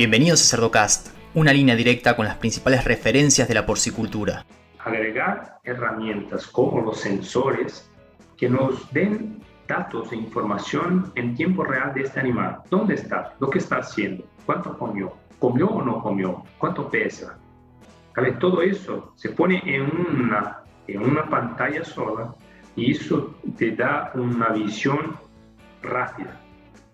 Bienvenidos a Cerdocast, una línea directa con las principales referencias de la porcicultura. Agregar herramientas como los sensores que nos den datos e información en tiempo real de este animal. ¿Dónde está? ¿Lo que está haciendo? ¿Cuánto comió? ¿Comió o no comió? ¿Cuánto pesa? Todo eso se pone en una, en una pantalla sola y eso te da una visión rápida.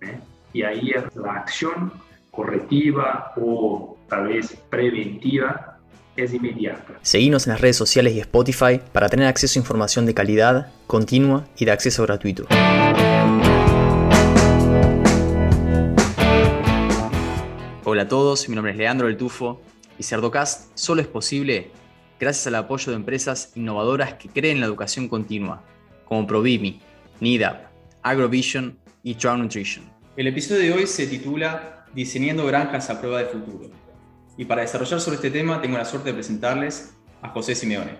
¿eh? Y ahí la acción correctiva o tal vez preventiva es inmediata. Seguimos en las redes sociales y Spotify para tener acceso a información de calidad, continua y de acceso gratuito. Hola a todos, mi nombre es Leandro del Tufo y Cerdocast solo es posible gracias al apoyo de empresas innovadoras que creen en la educación continua, como Provimi, NIDAP, AgroVision y Trout Nutrition. El episodio de hoy se titula diseñando granjas a prueba de futuro. Y para desarrollar sobre este tema tengo la suerte de presentarles a José Simeone.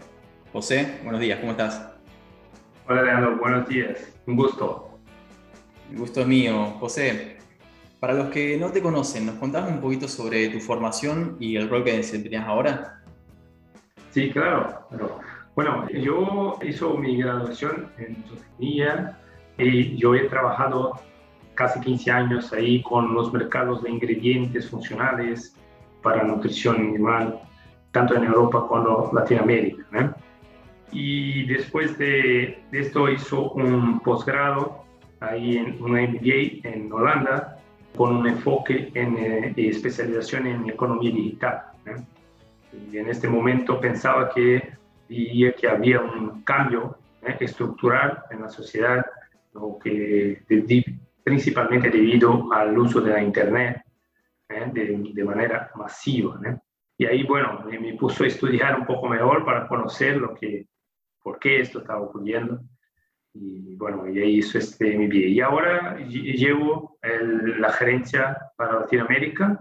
José, buenos días, ¿cómo estás? Hola Leandro, buenos días, un gusto. El gusto es mío. José, para los que no te conocen, ¿nos contás un poquito sobre tu formación y el rol que desempeñas ahora? Sí, claro. Bueno, yo hice mi graduación en zootecnia y yo he trabajado casi 15 años ahí con los mercados de ingredientes funcionales para nutrición animal, tanto en Europa como en Latinoamérica. Y después de, esto hizo un posgrado ahí en un MBA en Holanda con un enfoque en eh, especialización en economía digital. Y en este momento pensaba que, que había un cambio estructural en la sociedad, lo que principalmente debido al uso de la Internet ¿eh? de, manera masiva. Y ahí, bueno, me, puso a estudiar un poco mejor para conocer lo que, por qué esto estaba ocurriendo. Y bueno, y ahí hizo este mi. Y ahora llevo la gerencia para Latinoamérica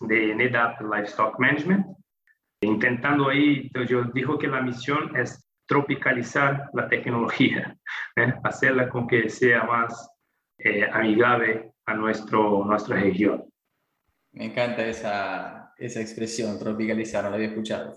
de NetApp Livestock Management, intentando ahí, yo dijo que la misión es tropicalizar la tecnología, ¿eh? hacerla con que sea más eh, amigable a nuestro, nuestra región. Me encanta esa, esa expresión, tropicalizar, no la había escuchado.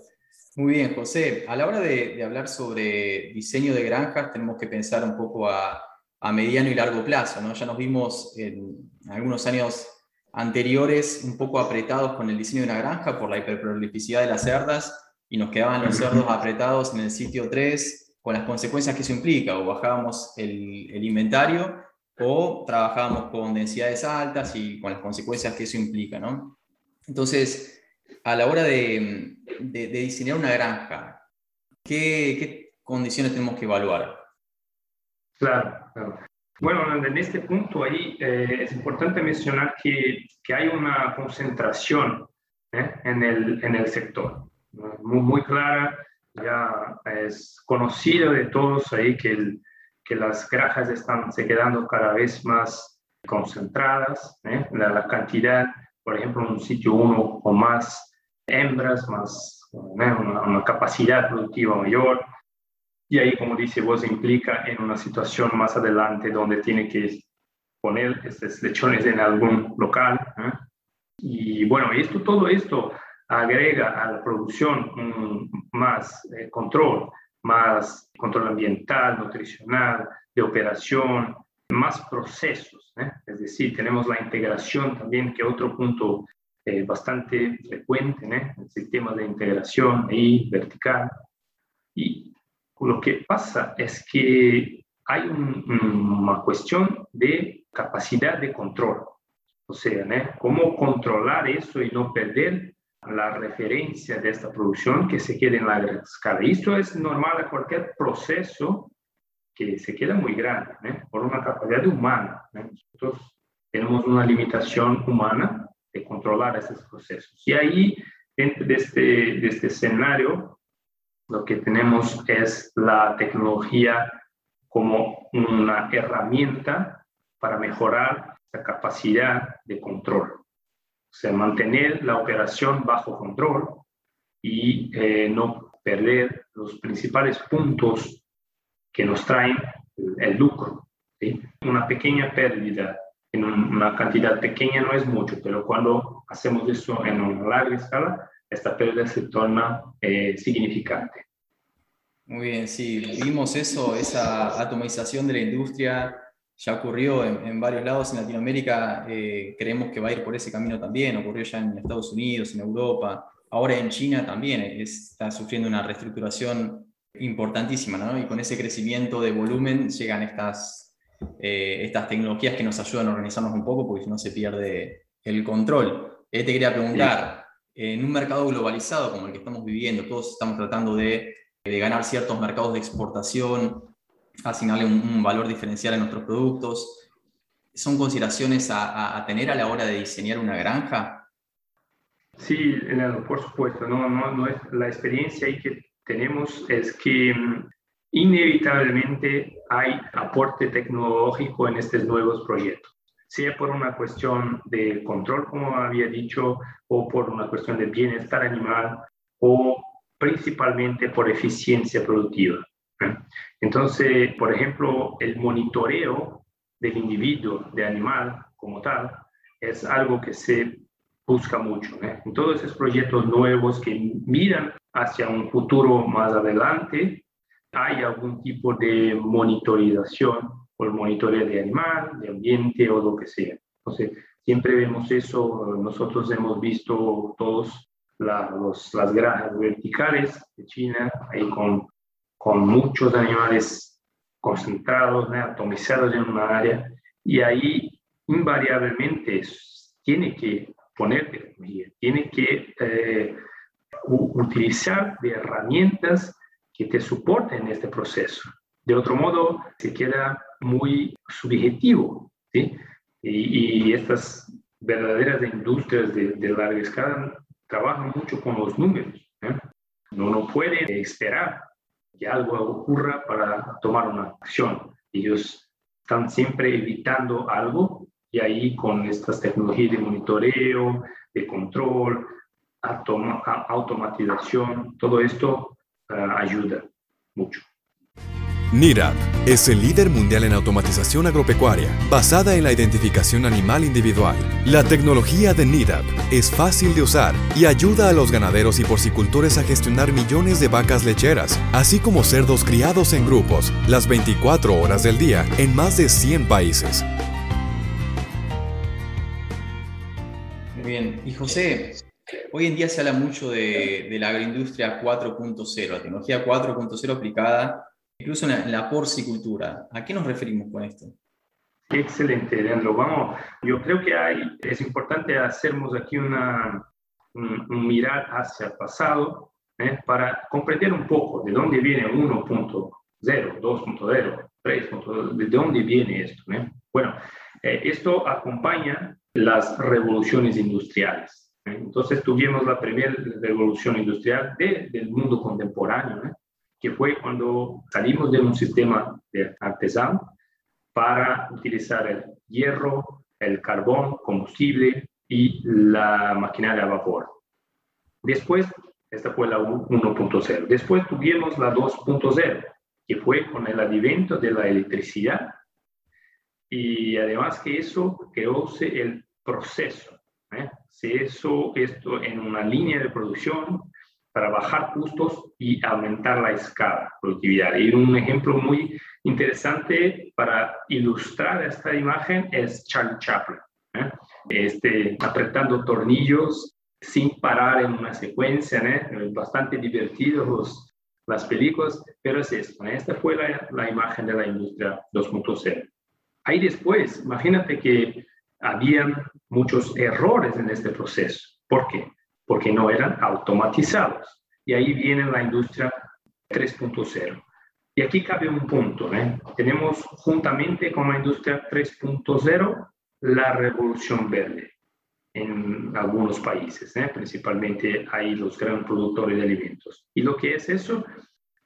Muy bien, José. A la hora de, de, hablar sobre diseño de granjas, tenemos que pensar un poco a, a mediano y largo plazo. ¿no? Ya nos vimos en algunos años anteriores un poco apretados con el diseño de una granja por la hiperprolificidad de las cerdas y nos quedaban los cerdos apretados en el sitio 3 con las consecuencias que eso implica, o bajábamos el, el inventario o trabajábamos con densidades altas y con las consecuencias que eso implica, ¿no? Entonces, a la hora de, diseñar una granja, ¿qué, condiciones tenemos que evaluar? Claro, claro. Bueno, en este punto ahí eh, es importante mencionar que, hay una concentración ¿eh? en, el, en el sector, muy, muy clara, ya es conocido de todos ahí que el, que las granjas están se quedando cada vez más concentradas, ¿eh? la, cantidad, por ejemplo, en un sitio uno o más hembras, más ¿eh? una, capacidad productiva mayor, y ahí, como dice vos, implica en una situación más adelante donde tiene que poner estos lechones en algún local. ¿eh? Y bueno, esto, todo esto agrega a la producción más control, más control ambiental, nutricional, de operación, más procesos. ¿eh? Es decir, tenemos la integración también, que otro punto eh, bastante frecuente, ¿eh? el sistema de integración ahí, vertical. Y lo que pasa es que hay una cuestión de capacidad de control. O sea, ¿eh? cómo controlar eso y no perder la referencia de esta producción que se quede en la escala. Esto es normal a cualquier proceso que se queda muy grande, ¿eh? por una capacidad humana. ¿eh? Nosotros tenemos una limitación humana de controlar esos procesos. Y ahí, dentro de este, de este escenario, lo que tenemos es la tecnología como una herramienta para mejorar la capacidad de control. O sea, mantener la operación bajo control y eh, no perder los principales puntos que nos traen el lucro. Una pequeña pérdida en una cantidad pequeña no es mucho, pero cuando hacemos eso en una larga escala, esta pérdida se torna eh, significante. Muy bien, sí, vimos eso, esa atomización de la industria ya ocurrió en, varios lados en Latinoamérica, eh, creemos que va a ir por ese camino también, ocurrió ya en Estados Unidos, en Europa, ahora en China también está sufriendo una reestructuración importantísima, ¿no? Y con ese crecimiento de volumen llegan estas, eh, estas tecnologías que nos ayudan a organizarnos un poco porque si no se pierde el control. Eh, te quería preguntar, en un mercado globalizado como el que estamos viviendo, todos estamos tratando de, de ganar ciertos mercados de exportación, asignarle un, valor diferencial a nuestros productos. ¿Son consideraciones a, tener a la hora de diseñar una granja? Sí, por supuesto. No, no, no es, la experiencia que tenemos es que mm, inevitablemente hay aporte tecnológico en estos nuevos proyectos, sea por una cuestión de control, como había dicho, o por una cuestión de bienestar animal, o principalmente por eficiencia productiva. Entonces, por ejemplo, el monitoreo del individuo, de animal como tal, es algo que se busca mucho. En todos esos proyectos nuevos que miran hacia un futuro más adelante, hay algún tipo de monitorización o el monitoreo de animal, de ambiente o lo que sea. Entonces, siempre vemos eso. Nosotros hemos visto todos las granjas verticales de China, ahí con con muchos animales concentrados, atomizados en una área, y ahí invariablemente tiene que poner tiene que eh, utilizar de herramientas que te soporten este proceso. De otro modo, se queda muy subjetivo. Y, estas verdaderas industrias de, larga escala trabajan mucho con los números. ¿eh? no puede esperar que algo ocurra para tomar una acción. Ellos están siempre evitando algo y ahí con estas tecnologías de monitoreo, de control, automatización, todo esto ah, ayuda mucho. NIRAP es el líder mundial en automatización agropecuaria, basada en la identificación animal individual. La tecnología de NIRAP es fácil de usar y ayuda a los ganaderos y porcicultores a gestionar millones de vacas lecheras, así como cerdos criados en grupos, las 24 horas del día, en más de 100 países. Muy bien. Y José, hoy en día se habla mucho de, de la agroindustria 4.0, la tecnología 4.0 aplicada incluso en la, porcicultura. ¿A qué nos referimos con esto? Excelente, Leandro. Vamos, yo creo que es importante hacernos aquí una, un, mirar hacia el pasado ¿eh? para comprender un poco de dónde viene 1.0, 2.0, 3.0, de dónde viene esto. ¿eh? Bueno, eh, esto acompaña las revoluciones industriales. Entonces tuvimos la primera revolución industrial del mundo contemporáneo, que fue cuando salimos de un sistema de artesano para utilizar el hierro, el carbón, combustible y la maquinaria a vapor. Después, esta fue la 1.0. Después tuvimos la 2.0, que fue con el advento de la electricidad y además que eso creóse el proceso. ¿eh? Se hizo esto en una línea de producción para bajar costos y aumentar la escala, productividad. Y un ejemplo muy interesante para ilustrar esta imagen es Charlie Chaplin, ¿eh? este, apretando tornillos sin parar en una secuencia, ¿eh? bastante divertidos las películas, pero es esto, ¿eh? esta fue la, la imagen de la industria 2.0. Ahí después, imagínate que habían muchos errores en este proceso. ¿Por qué? Porque no eran automatizados. Y ahí viene la industria 3.0. Y aquí cabe un punto. ¿eh? Tenemos juntamente con la industria 3.0 la revolución verde en algunos países, ¿eh? principalmente ahí los grandes productores de alimentos. ¿Y lo que es eso?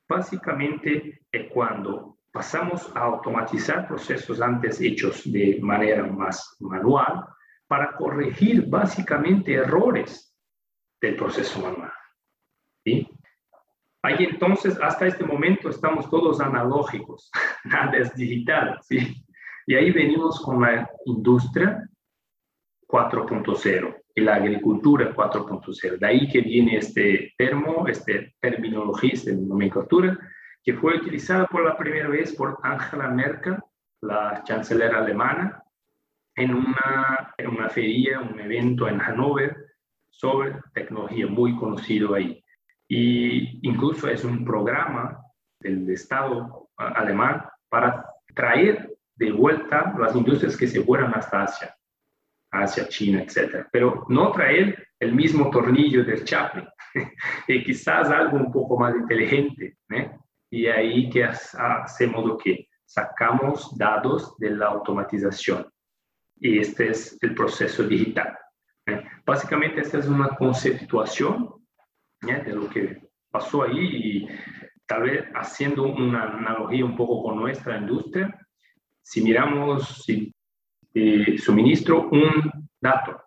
Básicamente es cuando pasamos a automatizar procesos antes hechos de manera más manual para corregir básicamente errores del proceso manual. ¿sí? Ahí entonces, hasta este momento estamos todos analógicos, nada es digital. ¿sí? Y ahí venimos con la industria 4.0 y la agricultura 4.0. De ahí que viene este termo, este terminología, esta nomenclatura, que fue utilizada por la primera vez por Angela Merkel, la chancelera alemana, en una, en una feria, un evento en Hannover sobre tecnología muy conocido ahí. Y incluso es un programa del Estado alemán para traer de vuelta las industrias que se fueran hasta Asia, Asia, China, etc. Pero no traer el mismo tornillo del Chaplin, y quizás algo un poco más inteligente. ¿eh? Y ahí que hacemos lo que sacamos datos de la automatización. Y este es el proceso digital. Básicamente, esta es una conceptuación de lo que pasó ahí y tal vez haciendo una analogía un poco con nuestra industria, si miramos, si eh, suministro un dato,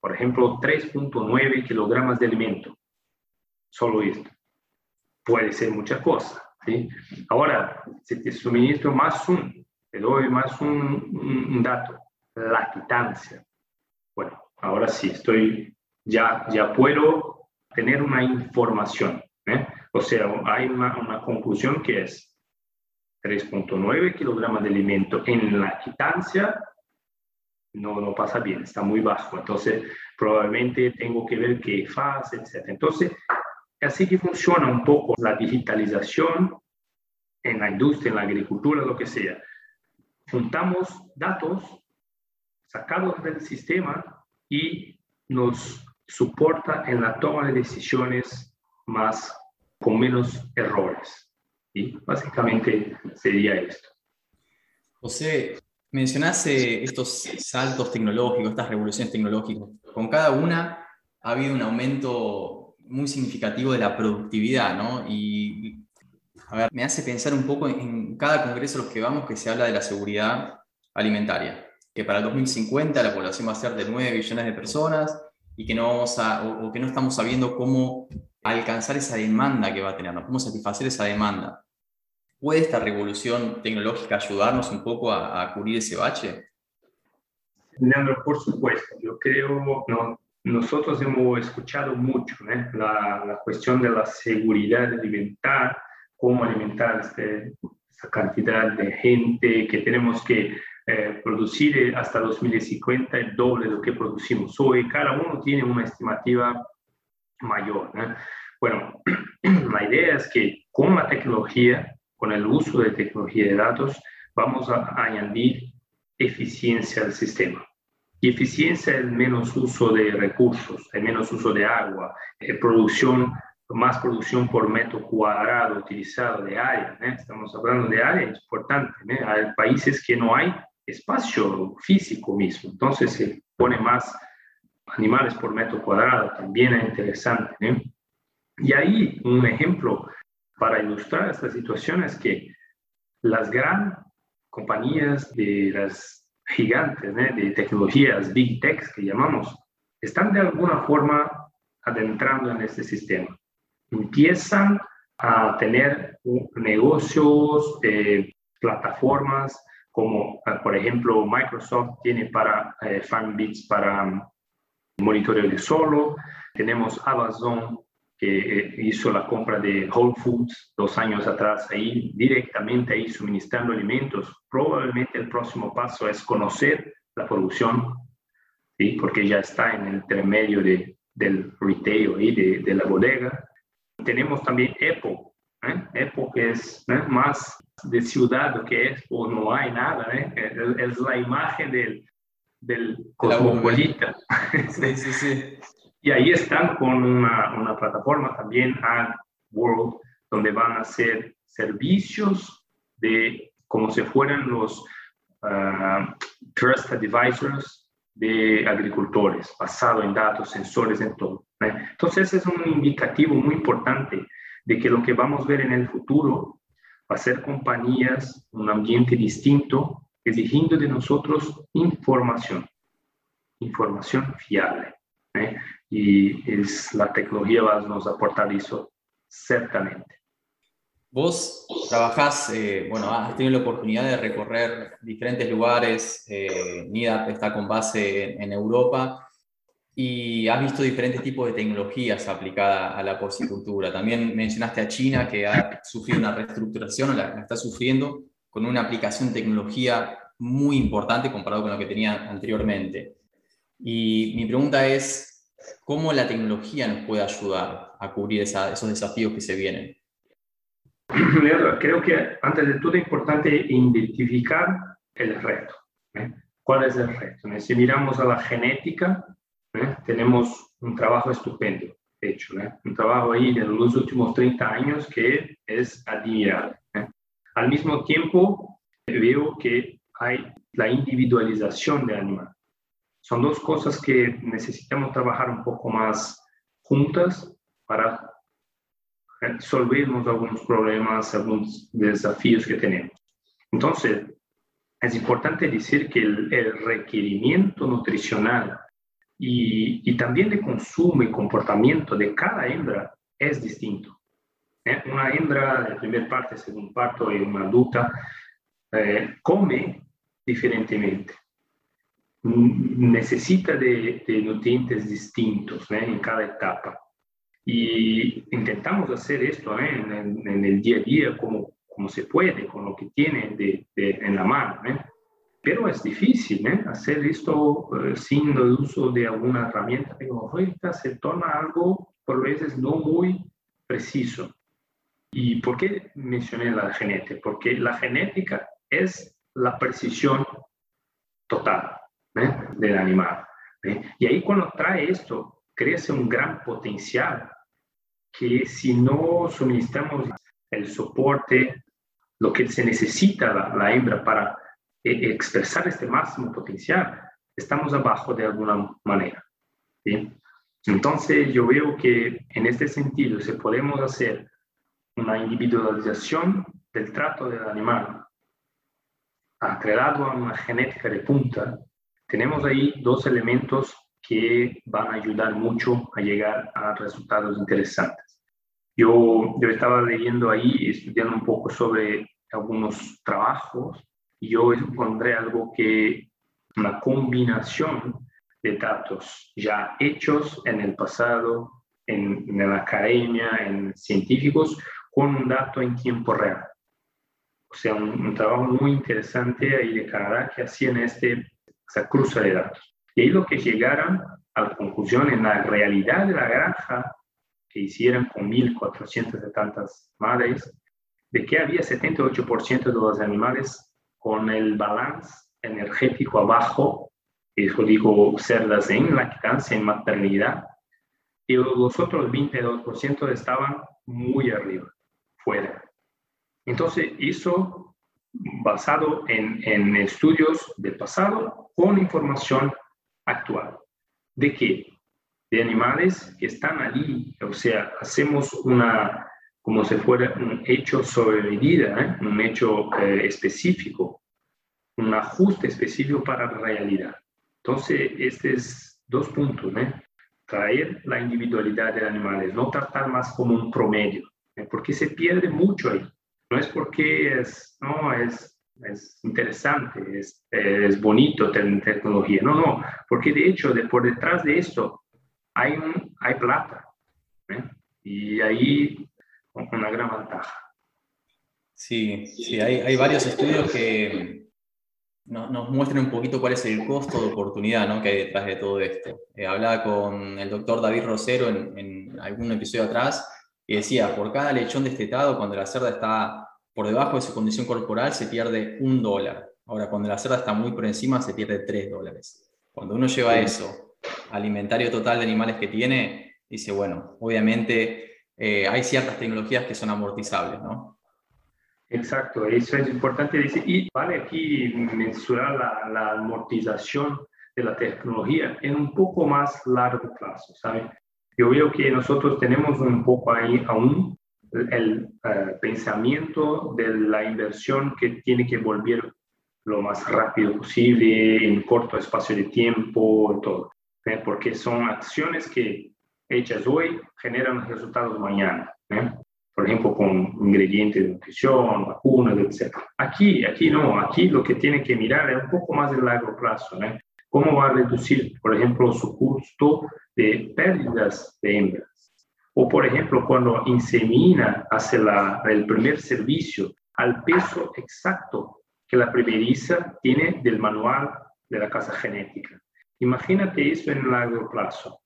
por ejemplo, 3.9 kilogramos de alimento, solo esto, puede ser mucha cosa. ¿sí? Ahora, si te suministro más un, te doy más un, un, dato, la quitancia. Bueno, ahora sí, estoy, ya, ya puedo tener una información. ¿eh? O sea, hay una, una conclusión que es 3.9 kilogramos de alimento en la quitancia, no, no pasa bien, está muy bajo. Entonces, probablemente tengo que ver qué fase, etc. Entonces, así que funciona un poco la digitalización en la industria, en la agricultura, lo que sea. Juntamos datos sacados del sistema y nos soporta en la toma de decisiones más con menos errores. Y básicamente sería esto. José, mencionaste estos saltos tecnológicos, estas revoluciones tecnológicas. Con cada una ha habido un aumento muy significativo de la productividad, ¿no? Y, a ver, me hace pensar un poco en cada congreso a los que vamos que se habla de la seguridad alimentaria, que para el 2050 la población va a ser de 9 billones de personas y que no, vamos a, o que no estamos sabiendo cómo alcanzar esa demanda que va a tener, cómo satisfacer esa demanda. ¿Puede esta revolución tecnológica ayudarnos un poco a, cubrir ese bache? Leandro, por supuesto. Yo creo, no, nosotros hemos escuchado mucho ¿eh? la, la, cuestión de la seguridad alimentar, cómo alimentar este, esa cantidad de gente que tenemos que eh, producir hasta 2050 el doble de lo que producimos hoy. Cada uno tiene una estimativa mayor. Bueno, la idea es que con la tecnología, con el uso de tecnología de datos, vamos a añadir eficiencia al sistema. Y eficiencia es menos uso de recursos, es menos uso de agua, es producción, más producción por metro cuadrado utilizado de área. Estamos hablando de área importante. Hay países que no hay espacio físico mismo, entonces se pone más animales por metro cuadrado, también es interesante. ¿eh? Y ahí un ejemplo para ilustrar esta situación es que las grandes compañías de las gigantes de tecnologías, big techs que llamamos, están de alguna forma adentrando en este sistema. Empiezan a tener negocios, eh, plataformas como por ejemplo Microsoft tiene para eh, FarmBeats para monitoreo de solo. Tenemos Amazon que eh, hizo la compra de Whole Foods dos años atrás, ahí directamente ahí suministrando alimentos. Probablemente el próximo paso es conocer la producción, ¿sí? porque ya está en el intermedio de, del retail y de, de, la bodega. Tenemos también Apple, ¿eh? Apple que es ¿eh? más de ciudad que es, o no hay nada, ¿eh? es, es la imagen del, del cosmopolita. Sí, sí, sí. y ahí están con una, una plataforma también, Ad World, donde van a hacer servicios de como si fueran los uh, Trust Advisors de agricultores, basado en datos, sensores, en todo. Entonces, es un indicativo muy importante de que lo que vamos a ver en el futuro ser compañías, un ambiente distinto, exigiendo de nosotros información, información fiable. ¿eh? Y es, la tecnología va a nos aportar eso, certamente. Vos trabajás, eh, bueno, has tenido la oportunidad de recorrer diferentes lugares, eh, NIDAP está con base en, Europa y has visto diferentes tipos de tecnologías aplicadas a la porcicultura. También mencionaste a China que ha sufrido una reestructuración, o la, está sufriendo con una aplicación de tecnología muy importante comparado con lo que tenía anteriormente. Y mi pregunta es, ¿cómo la tecnología nos puede ayudar a cubrir esos desafíos que se vienen? creo que antes de todo es importante identificar el reto. ¿eh? ¿Cuál es el reto? Si miramos a la genética, ¿eh? tenemos un trabajo estupendo hecho, ¿eh? un trabajo ahí de los últimos 30 años que es admirable. Al mismo tiempo, veo que hay la individualización del animal. Son dos cosas que necesitamos trabajar un poco más juntas para resolvermos algunos problemas, algunos desafíos que tenemos. Entonces, es importante decir que el, requerimiento nutricional y, y, también de consumo y comportamiento de cada hembra es distinto. ¿Eh? Una hembra de primer parte, segundo parto y una adulta eh, come diferentemente. Necesita de, de nutrientes distintos ¿eh? en cada etapa. Y intentamos hacer esto ¿eh? en, el día a día como, como se puede, con lo que tiene de, en la mano. ¿Eh? Pero es difícil ¿eh? hacer esto sin el uso de alguna herramienta tecnológica, se torna algo por veces no muy preciso. ¿Y por qué mencioné la genética? Porque la genética es la precisión total del animal. Y ahí cuando trae esto crece un gran potencial que si no suministramos el soporte, lo que se necesita la, hembra para eh, expresar este máximo potencial, estamos abajo de alguna manera. Entonces yo veo que en este sentido, si podemos hacer una individualización del trato del animal, acreditado a una genética de punta, tenemos ahí dos elementos que van a ayudar mucho a llegar a resultados interesantes. Yo, yo estaba leyendo ahí, estudiando un poco sobre algunos trabajos, yo encontré algo que una combinación de datos ya hechos en el pasado, en, en la academia, en científicos, con un dato en tiempo real. O sea, un, un trabajo muy interesante ahí de Canadá que hacían este, esa cruza de datos. Y ahí lo que llegaron a la conclusión en la realidad de la granja que hicieron con 1.470 madres, de que había 78% de los animales con el balance energético abajo, eso digo cerdas en lactancia, en maternidad, y los otros 22% estaban muy arriba, fuera. Entonces, hizo basado en, en estudios del pasado con información actual. ¿De qué? De animales que están allí, o sea, hacemos una, como si fuera un hecho sobre medida, ¿eh? un hecho eh, específico, un ajuste específico para la realidad. Entonces, estos dos puntos, ¿eh? traer la individualidad de animales, no tratar más como un promedio, porque se pierde mucho ahí. No es porque es, no, es es interesante, es, es bonito tener tecnología. No, no, porque de hecho de, por detrás de esto hay, un, hay plata. ¿eh? Y ahí una gran ventaja. Sí, sí hay, hay varios estudios que nos, nos, muestran un poquito cuál es el costo de oportunidad ¿no? que hay detrás de todo esto. Eh, hablaba con el doctor David Rosero en, en algún episodio atrás y decía, por cada lechón destetado, cuando la cerda está por debajo de su condición corporal se pierde un dólar. Ahora, cuando la cerda está muy por encima, se pierde tres dólares. Cuando uno lleva eso al inventario total de animales que tiene, dice, bueno, obviamente eh, hay ciertas tecnologías que son amortizables, ¿no? Exacto, eso es importante decir. Y vale aquí mencionar la, la amortización de la tecnología en un poco más largo plazo, ¿sabe? Yo veo que nosotros tenemos un poco ahí aún el eh, pensamiento de la inversión que tiene que volver lo más rápido posible, en corto espacio de tiempo, todo. ¿eh? Porque son acciones que hechas hoy generan resultados mañana. ¿eh? por ejemplo, con ingredientes de nutrición, vacunas, etc. Aquí, aquí no, aquí lo que tiene que mirar es un poco más de largo plazo, ¿no? ¿Cómo va a reducir, por ejemplo, su costo de pérdidas de hembras? O, por ejemplo, cuando insemina, hace la, el primer servicio al peso exacto que la primeriza tiene del manual de la casa genética. Imagínate eso en largo plazo.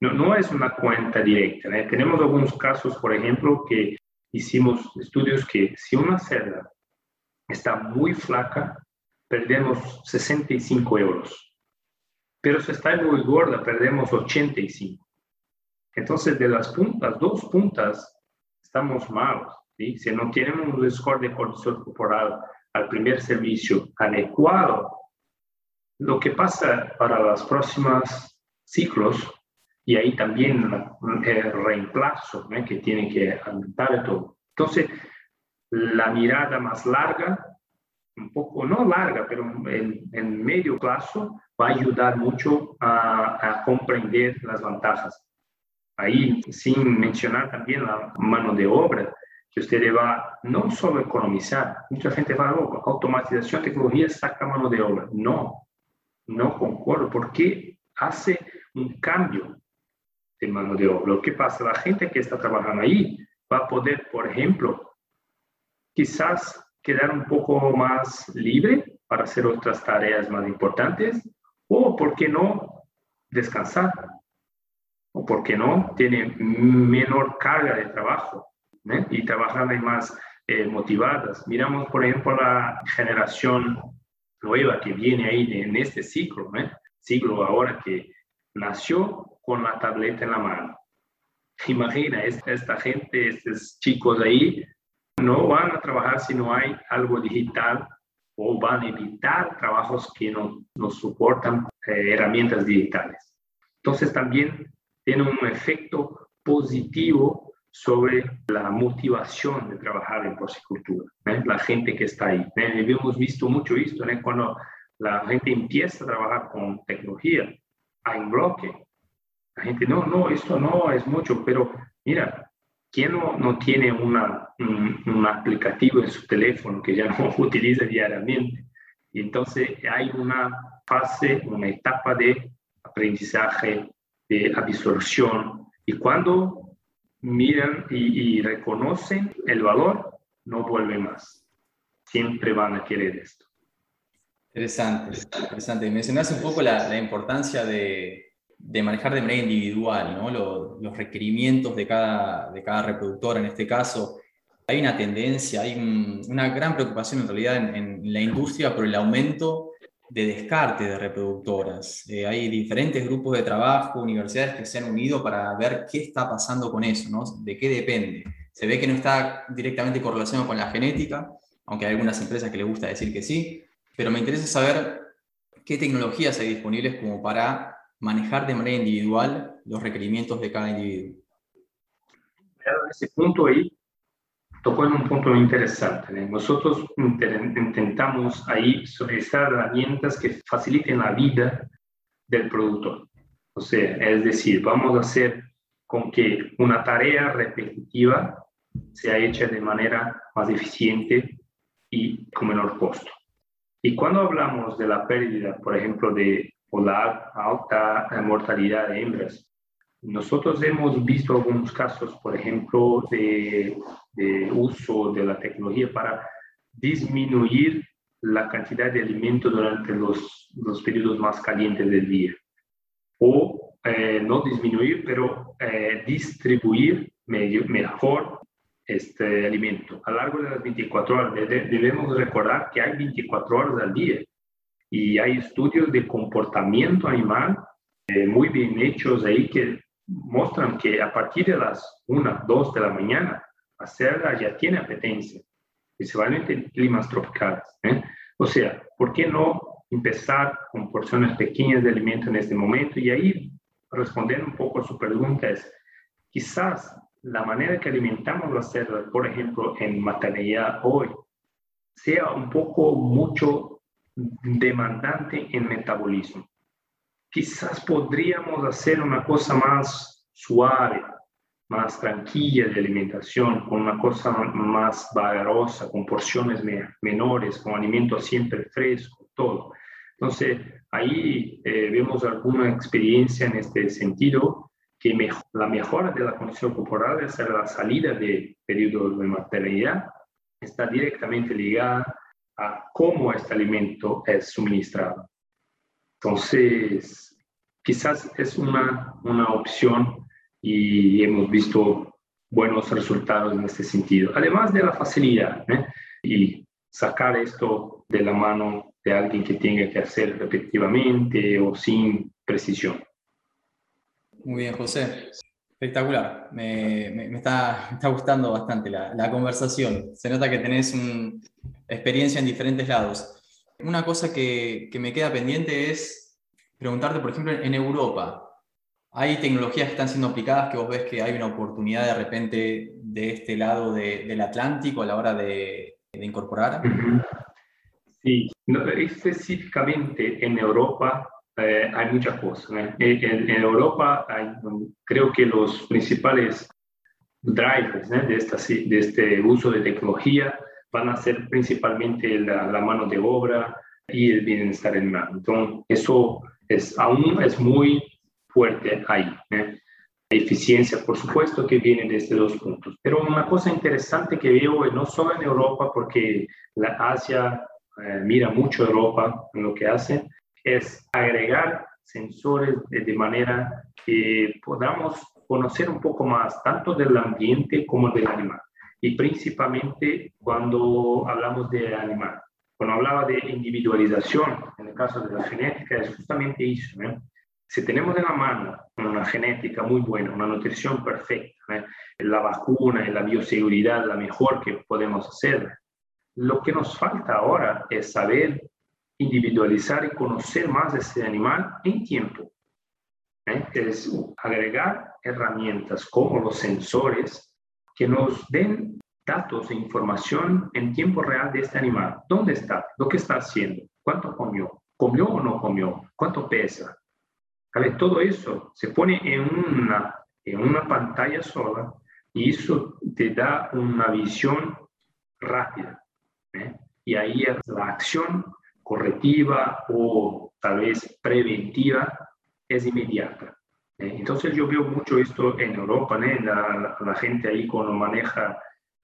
No, no es una cuenta directa. Tenemos algunos casos, por ejemplo, que hicimos estudios que si una cerda está muy flaca, perdemos 65 euros. Pero si está muy gorda, perdemos 85. Entonces, de las puntas, dos puntas, estamos malos. Si no tenemos un score de cortisol corporal al primer servicio adecuado, lo que pasa para los próximos ciclos y ahí también el reemplazo que tiene que aumentar todo. Entonces, la mirada más larga, un poco, no larga, pero en, medio plazo, va a ayudar mucho a, a, comprender las ventajas. Ahí, sin mencionar también la mano de obra, que usted va no solo economizar, mucha gente va a oh, automatización, tecnología, saca mano de obra. No, no concuerdo, porque hace un cambio de mano de obra. Lo que pasa, la gente que está trabajando ahí va a poder, por ejemplo, quizás quedar un poco más libre para hacer otras tareas más importantes o, ¿por qué no?, descansar. O, ¿por qué no?, tiene menor carga de trabajo ¿eh? y trabajar más eh, motivadas. Miramos, por ejemplo, la generación nueva que viene ahí en este ciclo, ¿eh? ciclo ahora que nació con la tableta en la mano. Imagina, esta, gente, estos chicos ahí, no van a trabajar si no hay algo digital o van a evitar trabajos que no nos soportan eh, herramientas digitales. Entonces también tiene un efecto positivo sobre la motivación de trabajar en porcicultura, ¿eh? la gente que está ahí. ¿eh? Hemos visto mucho esto, ¿eh? cuando la gente empieza a trabajar con tecnología, hay un bloque, la gente, no, no, esto no es mucho, pero mira, ¿quién no, no tiene una, un, aplicativo en su teléfono que ya no utiliza diariamente? Y entonces hay una fase, una etapa de aprendizaje, de absorción. Y cuando miran y, y reconocen el valor, no vuelven más. Siempre van a querer esto. Interesante, interesante. Mencionaste un poco la, la importancia de, de manejar de manera individual ¿no? los, los requerimientos de cada, de cada reproductor en este caso. Hay una tendencia, hay una gran preocupación en realidad en, la industria por el aumento de descarte de reproductoras. Eh, hay diferentes grupos de trabajo, universidades que se han unido para ver qué está pasando con eso, ¿no? de qué depende. Se ve que no está directamente correlacionado con la genética, aunque hay algunas empresas que les gusta decir que sí, pero me interesa saber qué tecnologías hay disponibles como para manejar de manera individual los requerimientos de cada individuo. ese punto ahí tocó en un punto interesante. Nosotros intentamos ahí solicitar herramientas que faciliten la vida del productor. O sea, es decir, vamos a hacer con que una tarea repetitiva sea hecha de manera más eficiente y con menor costo. Y cuando hablamos de la pérdida, por ejemplo, de o la alta mortalidad de hembras. Nosotros hemos visto algunos casos, por ejemplo, de, uso de la tecnología para disminuir la cantidad de alimento durante los, los periodos más calientes del día. O eh, no disminuir, pero eh, distribuir mejor este alimento. A lo largo de las 24 horas, debemos recordar que hay 24 horas al día y hay estudios de comportamiento animal eh, muy bien hechos ahí que muestran que a partir de las 1, 2 de la mañana, la cerda ya tiene apetencia, principalmente en climas tropicales. ¿eh? O sea, ¿por qué no empezar con porciones pequeñas de alimento en este momento? Y ahí, respondiendo un poco a su pregunta, es quizás la manera que alimentamos la cerda, por ejemplo, en maternidad hoy, sea un poco mucho demandante en metabolismo. Quizás podríamos hacer una cosa más suave, más tranquila de alimentación, con una cosa más vagarosa, con porciones menores, con alimento siempre fresco, todo. Entonces, ahí eh, vemos alguna experiencia en este sentido, que la mejora de la condición corporal es la salida de periodo de maternidad, está directamente ligada a cómo este alimento es suministrado. Entonces, quizás es una, una opción y hemos visto buenos resultados en este sentido. Además de la facilidad ¿eh? y sacar esto de la mano de alguien que tenga que hacer repetitivamente o sin precisión. Muy bien, José. Espectacular. Me, está, está, gustando bastante la, conversación. Se nota que tenés una experiencia en diferentes lados. Una cosa que, que me queda pendiente es preguntarte, por ejemplo, en Europa, ¿Hay tecnologías que están siendo aplicadas que vos ves que hay una oportunidad de repente de este lado del Atlántico a la hora de, incorporar? Sí, específicamente en Europa eh, hay muchas cosas. En, Europa hay, creo que los principales drivers de, esta, de este uso de tecnología van a ser principalmente la, la mano de obra y el bienestar animal. Entonces, eso es, aún es muy fuerte ahí. ¿eh? Eficiencia, por supuesto, que viene de estos dos puntos. Pero una cosa interesante que veo, no solo en Europa, porque la Asia eh, mira mucho Europa en lo que hace, es agregar sensores de, manera que podamos conocer un poco más tanto del ambiente como del animal. Y principalmente cuando hablamos de animal. Cuando hablaba de individualización, en el caso de la genética, es justamente eso. ¿eh? Si tenemos en la mano una genética muy buena, una nutrición perfecta, la vacuna la bioseguridad la mejor que podemos hacer, lo que nos falta ahora es saber individualizar y conocer más ese animal en tiempo. ¿eh? Es agregar herramientas como los sensores que nos den datos e información en tiempo real de este animal. ¿Dónde está? ¿Lo que está haciendo? ¿Cuánto comió? ¿Comió o no comió? ¿Cuánto pesa? Todo eso se pone en una, en una pantalla sola y eso te da una visión rápida. ¿eh? Y ahí la acción correctiva o tal vez preventiva es inmediata. ¿eh? Entonces yo veo mucho esto en Europa, ¿eh? la, la, gente ahí cuando maneja,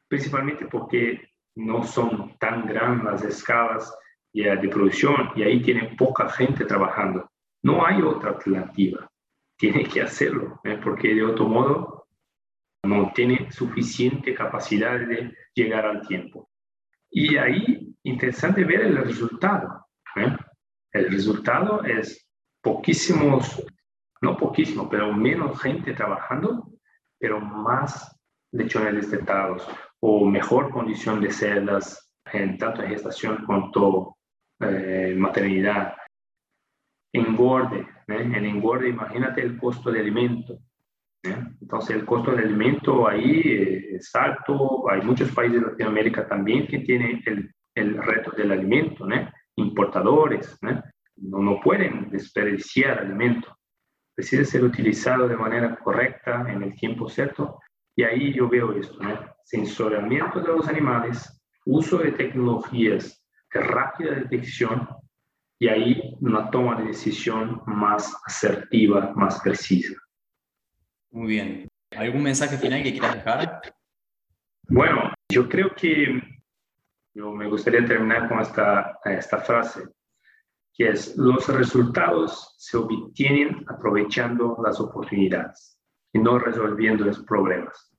principalmente porque no son tan grandes las escalas de producción y ahí tienen poca gente trabajando. No hay otra alternativa. Tiene que hacerlo, ¿eh? porque de otro modo no tiene suficiente capacidad de llegar al tiempo. Y ahí, interesante ver el resultado. ¿eh? El resultado es poquísimos, no poquísimo, pero menos gente trabajando, pero más lechones destetados o mejor condición de celdas, en tanto en gestación como eh, maternidad engorde. ¿eh? En engorde, imagínate el costo de alimento. ¿eh? Entonces, el costo de alimento ahí eh, es alto. Hay muchos países de Latinoamérica también que tienen el, el reto del alimento, ¿no? importadores. No, no pueden desperdiciar alimento. Precisa ser utilizado de manera correcta en el tiempo cierto. Y ahí yo veo esto, ¿no? sensoriamiento de los animales, uso de tecnologías de rápida detección y ahí una toma de decisión más asertiva, más precisa. Muy bien. ¿Algún mensaje final que quieras dejar? Bueno, yo creo que yo me gustaría terminar con esta, esta frase, que es, los resultados se obtienen aprovechando las oportunidades y no resolviendo los problemas.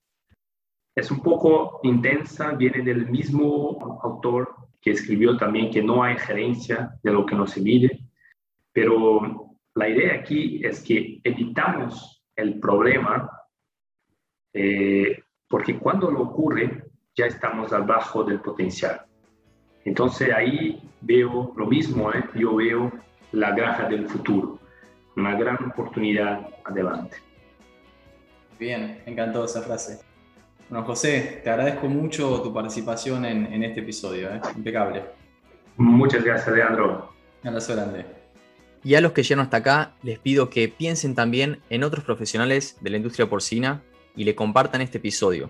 Es un poco intensa, viene del mismo autor que escribió también que no hay gerencia de lo que no se mide, pero la idea aquí es que evitamos el problema eh, porque cuando lo ocurre ya estamos abajo del potencial. Entonces ahí veo lo mismo, ¿eh? yo veo la granja del futuro, una gran oportunidad adelante. Bien, encantó esa frase. Bueno, José, te agradezco mucho tu participación en, este episodio, ¿eh? impecable. Muchas gracias, Leandro. Un abrazo grande. Y a los que llegan hasta acá, les pido que piensen también en otros profesionales de la industria porcina y le compartan este episodio